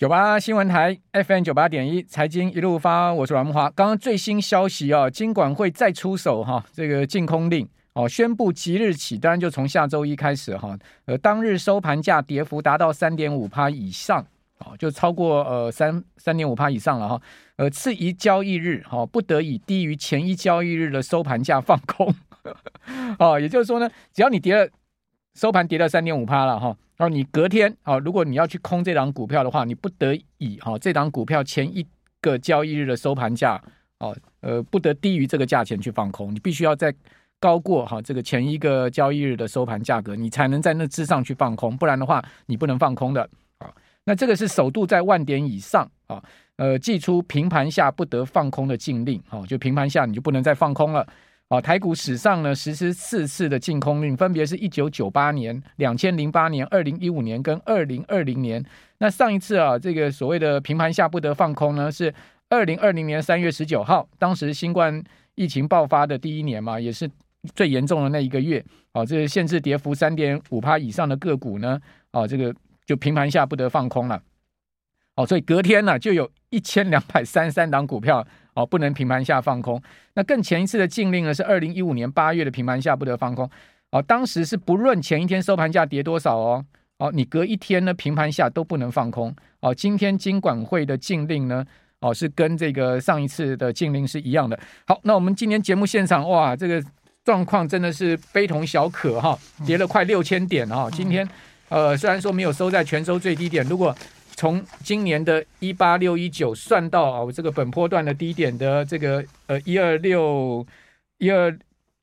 九八新闻台 FM 九八点一财经一路发，我是阮慕驊。刚刚最新消息啊，金管会再出手哈，这个禁空令哦，宣布即日起，当然就从下周一开始哈，呃，当日收盘价跌幅达到三点五趴以上哦，就超过呃三三点五趴以上了哈。呃，次一交易日哈，不得以低于前一交易日的收盘价放空 哦，也就是说呢，只要你跌了收盘跌到三点五趴了哈。然后你隔天啊，如果你要去空这档股票的话，你不得已哈，这档股票前一个交易日的收盘价哦，呃，不得低于这个价钱去放空，你必须要在高过哈这个前一个交易日的收盘价格，你才能在那之上去放空，不然的话你不能放空的啊。那这个是首度在万点以上啊，呃，祭出平盘下不得放空的禁令，哦，就平盘下你就不能再放空了。啊，台股史上呢实施四次的禁空令，分别是一九九八年、两千零八年、二零一五年跟二零二零年。那上一次啊，这个所谓的平盘下不得放空呢，是二零二零年三月十九号，当时新冠疫情爆发的第一年嘛，也是最严重的那一个月。啊，这个限制跌幅三点五趴以上的个股呢，啊，这个就平盘下不得放空了。哦，所以隔天呢，就有一千两百三十三档股票。哦，不能平盘下放空。那更前一次的禁令呢，是二零一五年八月的平盘下不得放空。哦，当时是不论前一天收盘价跌多少哦，哦，你隔一天呢平盘下都不能放空。哦，今天金管会的禁令呢，哦是跟这个上一次的禁令是一样的。好，那我们今天节目现场哇，这个状况真的是非同小可哈，跌了快六千点哈。今天呃虽然说没有收在全收最低点，如果从今年的一八六一九算到啊，我这个本波段的低点的这个呃一二六一二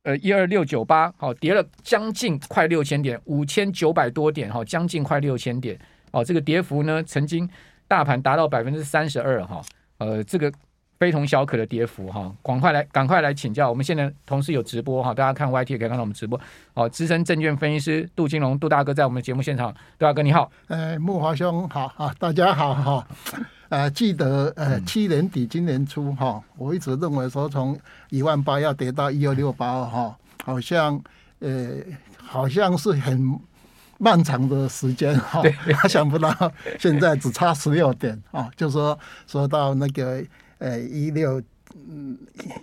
呃一二六九八，好，跌了将近快六千点，五千九百多点，哈，将近快六千点，哦，这个跌幅呢，曾经大盘达到百分之三十二，哈，呃，这个。非同小可的跌幅哈，赶快来赶快来请教。我们现在同时有直播哈，大家看 YT 也可以看到我们直播。哦，资深证券分析师杜金龙杜大哥在我们的节目现场，杜大哥你好。呃，木华兄好啊，大家好哈。呃，记得呃去年底今年初哈，我一直认为说从一万八要跌到一二六八哈，好像呃好像是很漫长的时间哈，他想不到现在只差十六点啊，就说说到那个。呃，一六嗯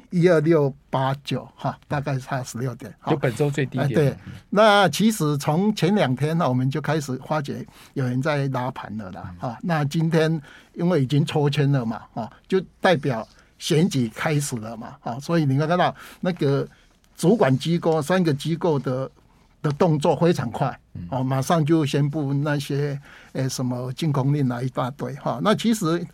一二六八九哈，大概差十六点，就本周最低点。对，那其实从前两天呢，我们就开始发觉有人在拉盘了啦。哈、嗯，那今天因为已经抽签了嘛，哈，就代表选举开始了嘛，哈，所以你会看到那个主管机构三个机构的的动作非常快。哦，马上就宣布那些诶什么禁空令啊一大堆哈，那其实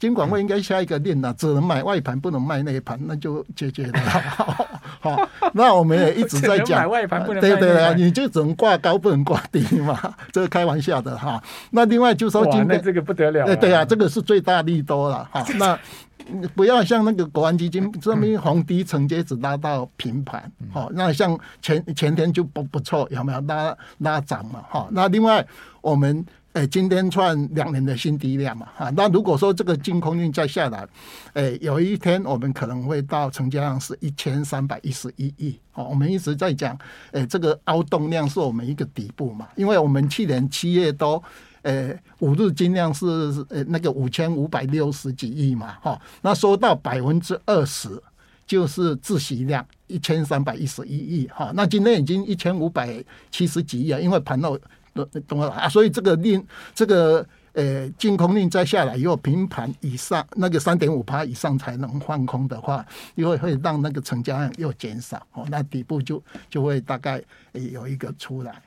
金管会应该下一个令啊，只能买外盘不能卖内盘，那就解决了。好，那我们也一直在 讲，外盘不能对对啊，你就只能挂高不能挂低嘛，这是开玩笑的哈。那另外就说今天这个不得了，对对啊，这个是最大利多了哈。那不要像那个国安基金这边红低承接只拉到平盘，好，那像前前天就不不错，有没有拉拉？涨嘛，哈，那另外我们诶今天创两年的新低量嘛，哈，那如果说这个净空令再下来，诶有一天我们可能会到成交量是一千三百一十一亿，哦，我们一直在讲，诶这个凹洞量是我们一个底部嘛，因为我们去年七月都，诶五日金量是呃那个五千五百六十几亿嘛，哈，那说到百分之二十。就是自习量一千三百一十一亿哈，那今天已经一千五百七十几亿啊，因为盘后懂了啊，所以这个令这个呃净空令再下来以后，平盘以上那个三点五趴以上才能放空的话，因为会让那个成交量又减少哦，那底部就就会大概有一个出来。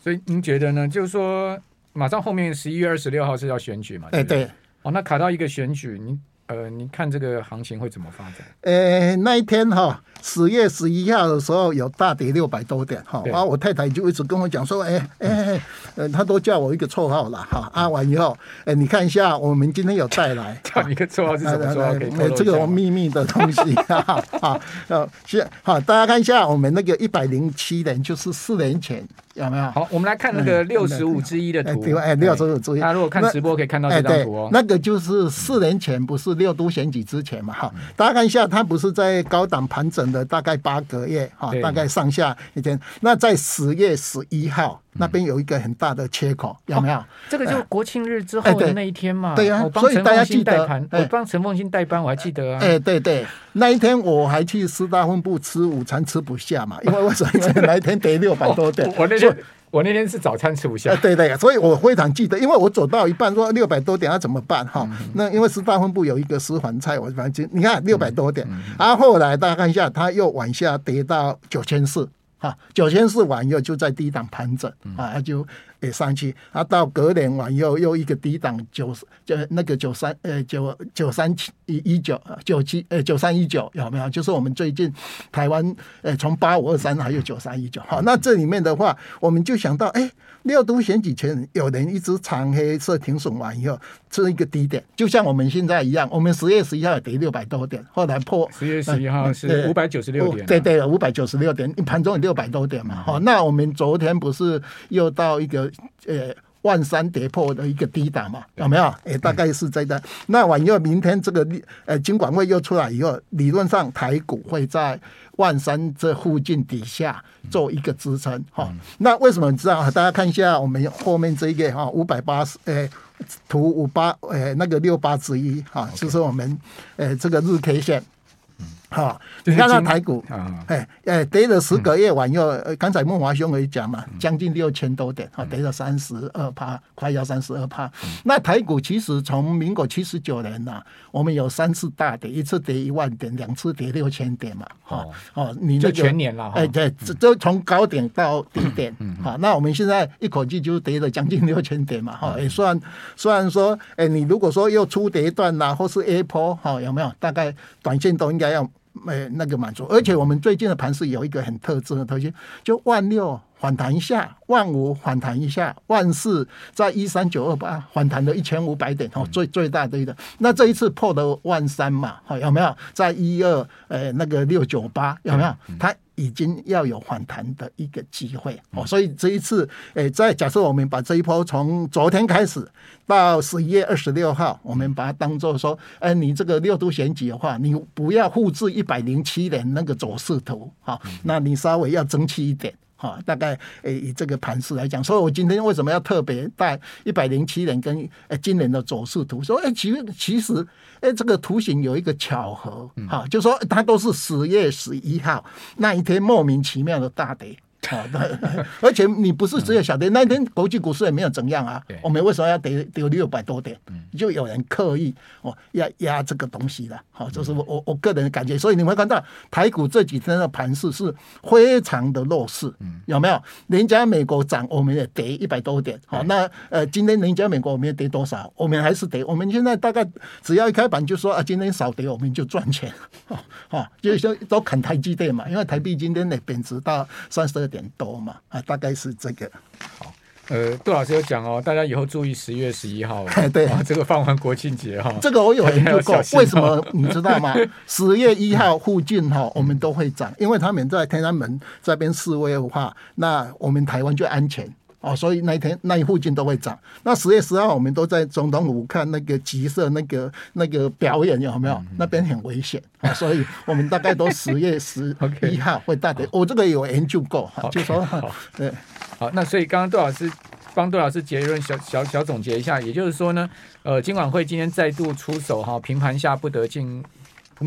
所以您觉得呢？就是说，马上后面十一月二十六号是要选举嘛？对对。哦，那卡到一个选举，您。呃，你看这个行情会怎么发展？呃，那一天哈，十月十一号的时候有大跌六百多点哈，然后我太太就一直跟我讲说，哎哎，呃，她都叫我一个绰号了哈。啊完以后，哎，你看一下，我们今天有带来，叫你一个绰号是什么绰号？这个秘密的东西 哈啊，呃，是好，大家看一下，我们那个一百零七年就是四年前。有没有？好，我们来看那个六十五之一的图。哎，六十五之一。大家如果看直播可以看到这张图哦。那个就是四年前，不是六都选举之前嘛？哈，大家看一下，它不是在高档盘整的大概八个月哈，大概上下一天。那在十月十一号那边有一个很大的缺口，有没有？这个就国庆日之后的那一天嘛。对呀，所以大家记得，我帮陈凤新代班，我还记得啊。哎，对对，那一天我还去师大分部吃午餐，吃不下嘛，因为为什么？因为那一天跌六百多点。我那天我那天是早餐吃不下。对对，所以我非常记得，因为我走到一半说六百多点要怎么办哈？那因为师大分部有一个私房菜，我反正你看六百多点，然后后来大家看一下，它又往下跌到九千四。哈，九千四完以后就在低档盘整，啊，就也上去，啊，到隔年完以后又一个低档九，就那个九三呃九九三七一九九七呃九三一九有没有？就是我们最近台湾呃从八五二三还有九三一九，好，那这里面的话，我们就想到哎。欸六都选举前，有人一直长黑色停损完以后，是一个低点，就像我们现在一样。我们十月十一号也跌六百多点，后来破。十月十一号是五百九十六点，对对，五百九十六点，盘中有六百多点嘛。好，那我们昨天不是又到一个呃万三跌破的一个低档嘛？有没有？哎，大概是这个。那完以后，明天这个呃金管会又出来以后，理论上台股会在。万三这附近底下做一个支撑哈，那为什么你知道？大家看一下我们后面这一个哈，五百八十呃，图五八呃，那个六八之一哈，就是我们呃这个日 K 线。好，你看那台股，哎哎，跌了十个月晚又，刚才孟华兄也讲嘛，将近六千多点，哈，跌了三十二趴，快要三十二趴。那台股其实从民国七十九年呐，我们有三次大跌，一次跌一万点，两次跌六千点嘛，哈哦，你就全年了，哎对，这这从高点到低点，好，那我们现在一口气就跌了将近六千点嘛，哈，也算虽然说，哎，你如果说又出跌段呐，或是 A 波，哈，有没有？大概短线都应该要。没那个满足，而且我们最近的盘是有一个很特征的特性，就万六反弹一下，万五反弹一下，万四在一三九二八反弹了一千五百点哦，最最大的一个。那这一次破了万三嘛，好，有没有？在一二呃那个六九八有没有？它。已经要有反弹的一个机会。哦，所以这一次，诶，在假设我们把这一波从昨天开始到十一月二十六号，我们把它当做说，哎，你这个六度选举的话，你不要复制一百零七年那个走势图，哦，那你稍微要争气一点。好，大概诶以这个盘势来讲，所以我今天为什么要特别带一百零七年跟诶今年的走势图？说诶其实其实诶这个图形有一个巧合，哈，就说它都是十月十一号那一天莫名其妙的大跌。而且你不是只有小跌，那天国际股市也没有怎样啊。我们为什么要跌跌六百多点？就有人刻意哦要压这个东西了。好，这是我我我个人的感觉。所以你会看到台股这几天的盘势是非常的弱势，有没有？人家美国涨，我们也跌一百多点。好，那呃，今天人家美国我们也跌多少？我们还是跌。我们现在大概只要一开盘就说啊，今天少跌，我们就赚钱。好，就是说都砍台积电嘛，因为台币今天的贬值到三十二点。点多嘛啊，大概是这个。好，呃，杜老师有讲哦，大家以后注意十月十一号，对，这个放完国庆节哈，这个我有研究过，为什么你知道吗？十月一号附近哈，我们都会涨，因为他们在天安门这边示威的话，那我们台湾就安全。哦，所以那一天那一附近都会涨。那十月十号我们都在总统府看那个集社那个那个表演，有没有？那边很危险啊，所以我们大概都十月十 一号会大跌。我这个有研究过哈，就说 对。好，那所以刚刚杜老师帮杜老师结论小小小总结一下，也就是说呢，呃，金管会今天再度出手哈，平盘下不得进。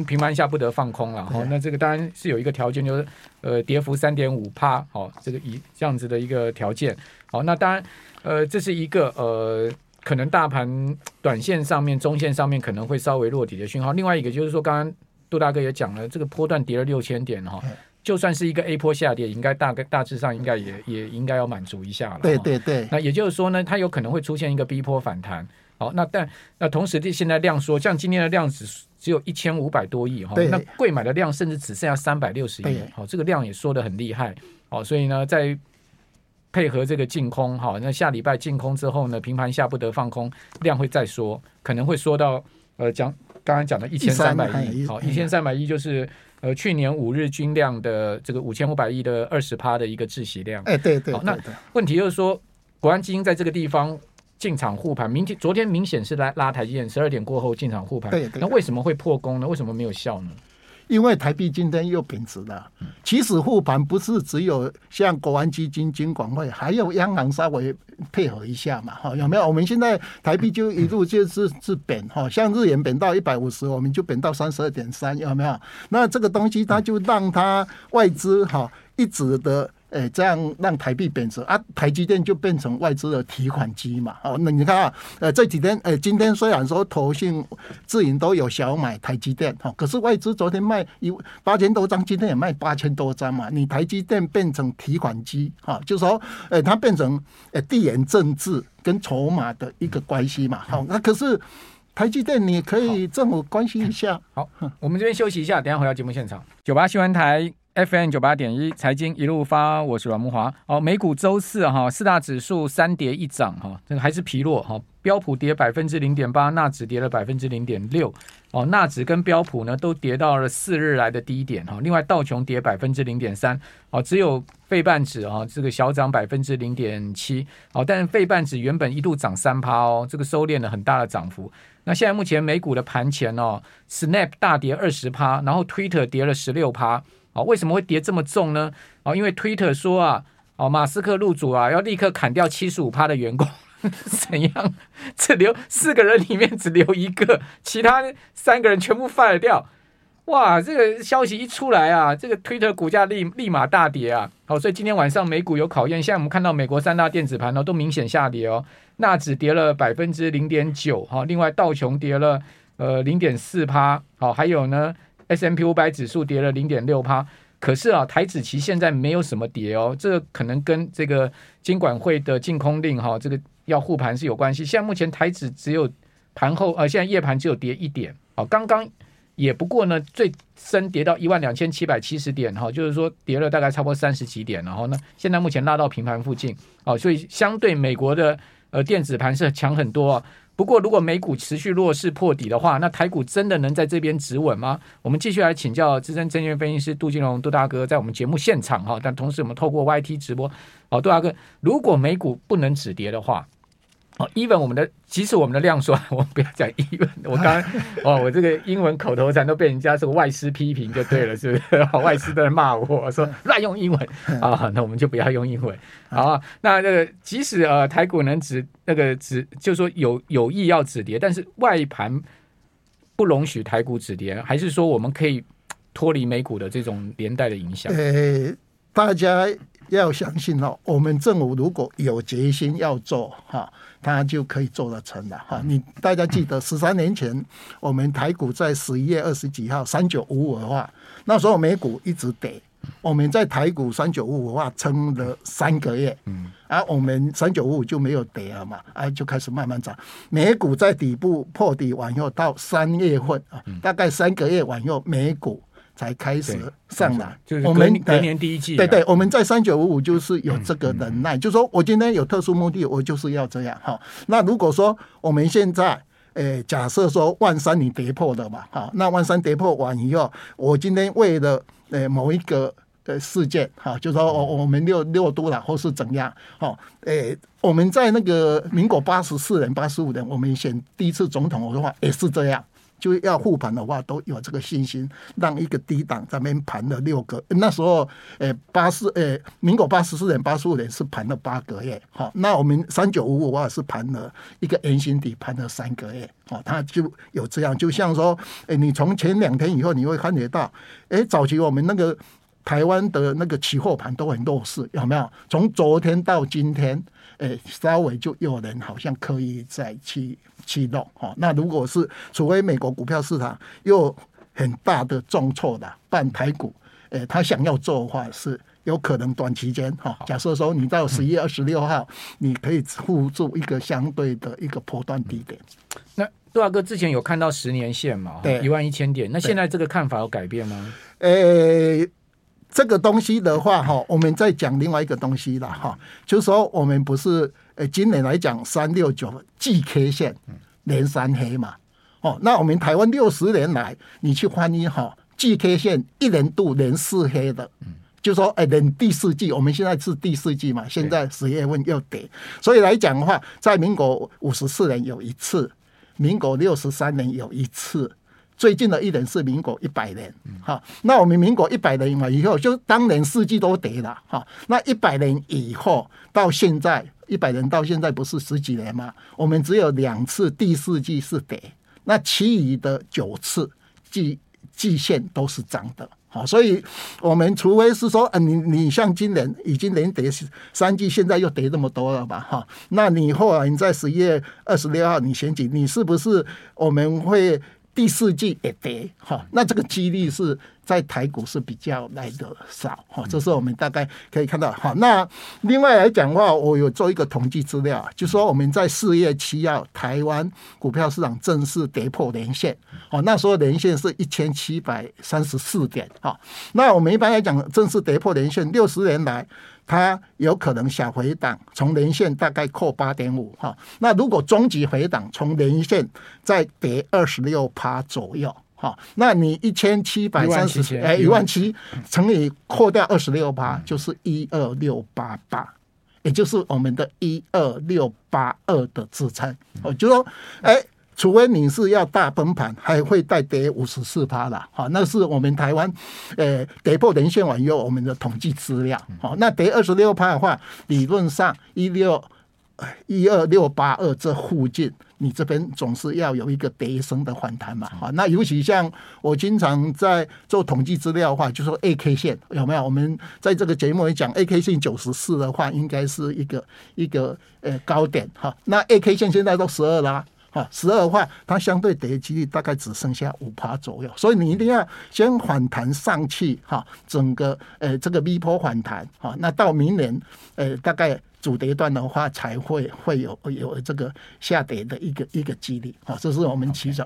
平盘下不得放空了，好，那这个当然是有一个条件，就是呃跌幅三点五趴，好，这个一这样子的一个条件，好，那当然呃这是一个呃可能大盘短线上面、中线上面可能会稍微落底的讯号。另外一个就是说，刚刚杜大哥也讲了，这个波段跌了六千点哈，就算是一个 A 波下跌，应该大概大致上应该也也应该要满足一下了。对对对，那也就是说呢，它有可能会出现一个 B 波反弹。好，那但那同时，这现在量缩，像今天的量只只有一千五百多亿哈，那贵买的量甚至只剩下三百六十亿，好，这个量也缩的很厉害，好，所以呢，在配合这个净空，好，那下礼拜净空之后呢，平盘下不得放空，量会再缩，可能会缩到呃，讲刚刚讲的一千三百亿，好，一千三百亿就是呃去年五日均量的这个五千五百亿的二十趴的一个窒息量，哎，对对，好，那问题就是说，国安基金在这个地方。进场护盘，明天昨天明显是来拉台积电，十二点过后进场护盘。对，对，对，那为什么会破功呢？为什么没有效呢？因为台币今天又贬值了。其实护盘不是只有像国安基金、金管会，还有央行稍微配合一下嘛？哈，有没有？我们现在台币就一路就是是贬哈，像日元贬到一百五十，我们就贬到三十二点三，有没有？那这个东西它就让它外资哈一直的。哎，这样让台币贬值啊，台积电就变成外资的提款机嘛。哦，那你看啊，呃，这几天，呃，今天虽然说投信、自营都有小买台积电，哈，可是外资昨天卖一八千多张，今天也卖八千多张嘛。你台积电变成提款机，哈，就是说，哎，它变成呃地缘政治跟筹码的一个关系嘛。好，那可是台积电，你可以政府关心一下。好，我们这边休息一下，等下回到节目现场，九八新闻台。FM 九八点一，财经一路发，我是阮慕华。哦，美股周四哈，四大指数三跌一涨哈，这个还是疲弱哈。标普跌百分之零点八，纳指跌了百分之零点六。哦，纳指跟标普呢都跌到了四日来的低点哈。另外道琼跌百分之零点三，哦，只有费半指啊这个小涨百分之零点七。哦，但是费半指原本一度涨三趴哦，这个收敛了很大的涨幅。那现在目前美股的盘前哦，Snap 大跌二十趴，然后 Twitter 跌了十六趴。哦，为什么会跌这么重呢？哦，因为 Twitter 说啊，哦，马斯克入主啊，要立刻砍掉七十五趴的员工，怎样？只留四个人里面只留一个，其他三个人全部 fire 掉。哇，这个消息一出来啊，这个 Twitter 股价立立马大跌啊。好，所以今天晚上美股有考验。现在我们看到美国三大电子盘呢都明显下跌哦，纳指跌了百分之零点九，哈，另外道琼跌了呃零点四趴，好，还有呢。S M P 五百指数跌了零点六趴，可是啊，台指期现在没有什么跌哦，这个可能跟这个金管会的禁空令哈，这个要护盘是有关系。现在目前台指只有盘后呃，现在夜盘只有跌一点哦，刚刚也不过呢，最深跌到一万两千七百七十点哈，就是说跌了大概差不多三十几点，然后呢，现在目前拉到平盘附近哦，所以相对美国的呃电子盘是强很多啊。不过，如果美股持续弱势破底的话，那台股真的能在这边止稳吗？我们继续来请教资深证券分析师杜金龙杜大哥，在我们节目现场哈，但同时我们透过 YT 直播，好，杜大哥，如果美股不能止跌的话。哦，even 我们的，即使我们的量缩，我们不要讲 even。我刚刚哦，我这个英文口头禅都被人家这个外师批评就对了，是不是？外师都在骂我说乱用英文啊，那我们就不要用英文。好，那这个即使呃台股能止那个止，就是说有有意要止跌，但是外盘不容许台股止跌，还是说我们可以脱离美股的这种连带的影响？呃，大家要相信哦，我们政府如果有决心要做哈。它就可以做得成了哈！你大家记得十三年前，我们台股在十一月二十几号三九五五的话，那时候美股一直跌，我们在台股三九五五的话撑了三个月，嗯，而我们三九五五就没有跌了嘛，啊，就开始慢慢涨。美股在底部破底完以后，到三月份啊，大概三个月完以后，美股。才开始上来，就是我们隔年第一季，对对，我们在三九五五就是有这个能耐，就是说我今天有特殊目的，我就是要这样。哈。那如果说我们现在，诶，假设说万三你跌破了嘛，哈，那万三跌破完以后，我今天为了诶某一个的事件，哈，就是说我我们六六都了或是怎样，哈，诶，我们在那个民国八十四年、八十五年，我们选第一次总统的话也是这样。就要护盘的话，都有这个信心，让一个低档咱们盘了六个。那时候，诶，八四，诶，民国八十四年、八十五年是盘了八个月。好，那我们三九五五的话是盘了一个圆形底，盘了三个月。好，它就有这样，就像说，诶，你从前两天以后，你会看得到，诶，早期我们那个台湾的那个期货盘都很弱势，有没有？从昨天到今天，诶，稍微就有人好像刻意在去。启动哈，那如果是除非美国股票市场又很大的重挫的半台股，诶，他想要做的话是有可能短期间哈。假设说你到十一月二十六号，你可以护住一个相对的一个波段低点。那杜大哥之前有看到十年线嘛？对，一万一千点。那现在这个看法有改变吗？诶，这个东西的话哈，我们再讲另外一个东西了哈，就是说我们不是。呃，今年来讲，三六九季 K 线连三黑嘛，哦，那我们台湾六十年来，你去翻译哈，季 K 线一年度连四黑的，嗯就说哎，连第四季，我们现在是第四季嘛，现在十月份又跌，所以来讲的话，在民国五十四年有一次，民国六十三年有一次，最近的一年是民国一百年，好，那我们民国一百年嘛以后，就当年四季都跌了，哈，那一百年以后到现在，一百年到现在不是十几年吗？我们只有两次第四季是跌，那其余的九次季季线都是涨的。好，所以我们除非是说，啊，你你像今年已经连跌三季，现在又跌这么多了吧？哈，那你后来你在十一月二十六号你选举，你是不是我们会第四季也跌？哈，那这个几率是。在台股是比较来的少，哈，这是我们大概可以看到。好，那另外来讲的话，我有做一个统计资料，就说我们在四月七号，台湾股票市场正式跌破年线，哦，那时候年线是一千七百三十四点，哈，那我们一般来讲，正式跌破年线，六十年来它有可能小回档，从连线大概扣八点五，哈，那如果终极回档，从连线再跌二十六趴左右。好，那你一千七百三十哎一万七乘以扣掉二十六趴，就是一二六八八，也就是我们的一二六八二的支撑。我就说，哎，除非你是要大崩盘，还会再跌五十四趴了。好，那是我们台湾呃跌破连线完以后我们的统计资料。好，那跌二十六趴的话，理论上一六一二六八二这附近。你这边总是要有一个跌升的反弹嘛，好，那尤其像我经常在做统计资料的话，就说 A K 线有没有？我们在这个节目里讲 A K 线九十四的话，应该是一个一个呃高点哈。那 A K 线现在都十二啦，啊，十二块，它相对跌的几率大概只剩下五趴左右，所以你一定要先反弹上去哈，整个呃这个 V 波反弹哈，那到明年呃大概。主跌段的话，才会会有有这个下跌的一个一个几率，啊，这是我们其中。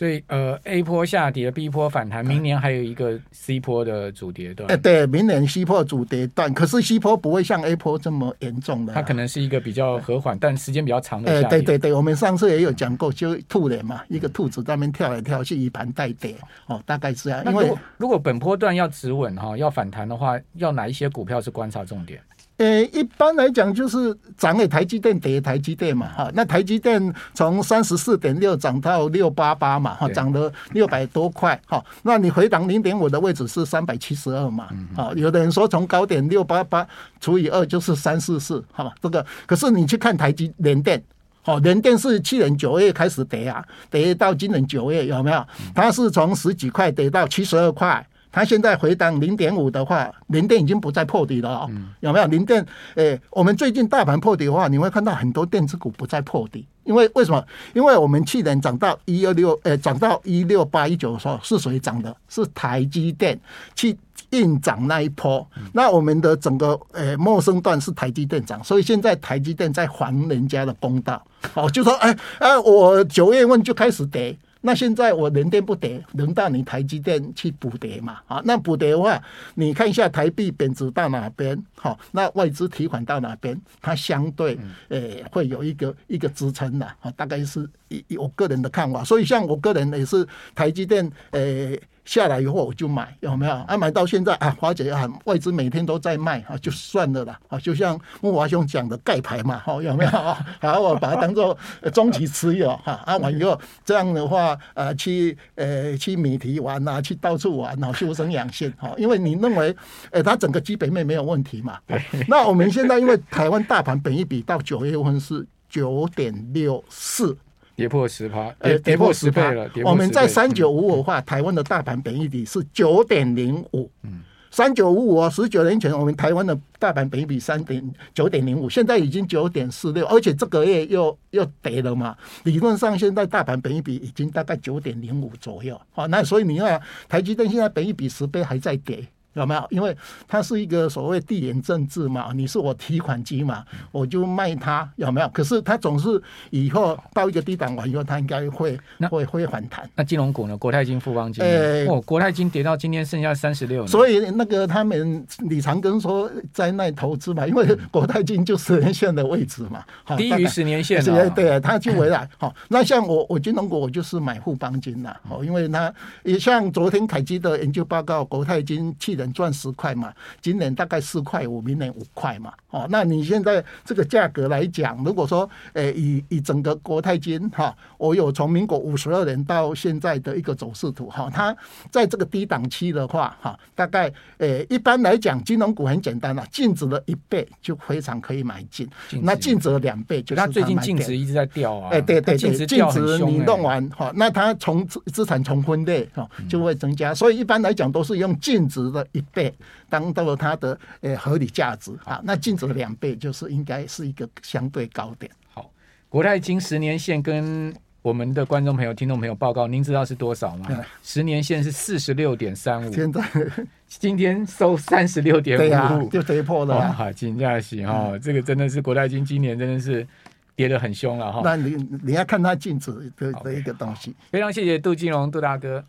所以呃，A 波下跌，B 波反弹，明年还有一个 C 波的主跌段。哎，对，明年 C 波主跌段，可是 C 波不会像 A 波这么严重的，它可能是一个比较和缓，但时间比较长的。哎，对对对，我们上次也有讲过，就兔年嘛，一个兔子在那边跳来跳去，以盘带跌，哦，大概是这样。因为如果本波段要止稳哈，要反弹的话，要哪一些股票是观察重点？呃，一般来讲就是涨给台积电跌台积电嘛，哈，那台积电从三十四点六涨到六八八嘛，哈，涨了六百多块，哈，那你回档零点五的位置是三百七十二嘛，啊，有的人说从高点六八八除以二就是三四四，哈，这个可是你去看台积联电，好，联电是去年九月开始跌啊，跌到今年九月有没有？它是从十几块跌到七十二块。它现在回档零点五的话，零电已经不再破底了哦，有没有？零电，诶，我们最近大盘破底的话，你会看到很多电子股不再破底，因为为什么？因为我们去年涨到一二六，诶，涨到一六八一九的时候，是谁涨的？是台积电去硬涨那一波。那我们的整个诶陌生段是台积电涨，所以现在台积电在还人家的公道。哦，就说哎哎，我九月份就开始跌。那现在我人电不跌，轮到你台积电去补跌嘛？啊，那补跌的话，你看一下台币贬值到哪边？好，那外资提款到哪边？它相对诶会有一个一个支撑的啊，大概是以以我个人的看法。所以像我个人也是台积电诶。下来以后我就买，有没有？啊，买到现在啊，华姐啊，外资每天都在卖啊，就算了啦。啊，就像木华兄讲的盖牌嘛，哈，有没有？好，我把它当做中期持有哈。啊，完以后这样的话，呃，去呃去米提玩啊，去到处玩啊，修身养性哈。因为你认为，呃，它整个基本面没有问题嘛。那我们现在因为台湾大盘本一比到九月份是九点六四。跌破十趴，呃，跌破十倍了。我们在三九五五的话，台湾的大盘本益比是九点零五。嗯，三九五五啊，十九年前我们台湾的大盘本益比三点九点零五，现在已经九点四六，而且这个月又又跌了嘛。理论上现在大盘本益比已经大概九点零五左右。好，那所以你看台积电现在本益比十倍还在跌。有没有？因为它是一个所谓地缘政治嘛，你是我提款机嘛，我就卖它，有没有？可是它总是以后到一个低档完以后，它应该会会会反弹。那金融股呢？国泰金、富邦金，呃、哦，国泰金跌到今天剩下三十六。所以那个他们李长庚说在那投资嘛，因为国泰金就十年线的位置嘛，低于十年线的。对，他就回来。好，那像我我金融股我就是买富邦金啦，哦，因为它也像昨天凯基的研究报告，国泰金去年赚十块嘛，今年大概四块五，明年五块嘛。哦，那你现在这个价格来讲，如果说，诶、欸，以以整个国泰金哈，我有从民国五十二年到现在的一个走势图哈，它在这个低档期的话哈，大概诶、欸，一般来讲，金融股很简单了，净值的一倍就非常可以买进，那净值了两倍就是它最近净值一直在掉啊，哎、欸，对对对，净值，值你弄完哈，那它从资资产重分类哈就会增加，所以一般来讲都是用净值的一倍当做它的呃合理价值啊，那净。这两倍就是应该是一个相对高点。好，国泰金十年线跟我们的观众朋友、听众朋友报告，您知道是多少吗？十年线是四十六点三五，现在 今天收三十六点五五，就跌破了、啊。好，金价喜哈，这个真的是国泰金今年真的是跌得很凶了哈。那你你要看它净值的的一个东西。非常谢谢杜金龙杜大哥。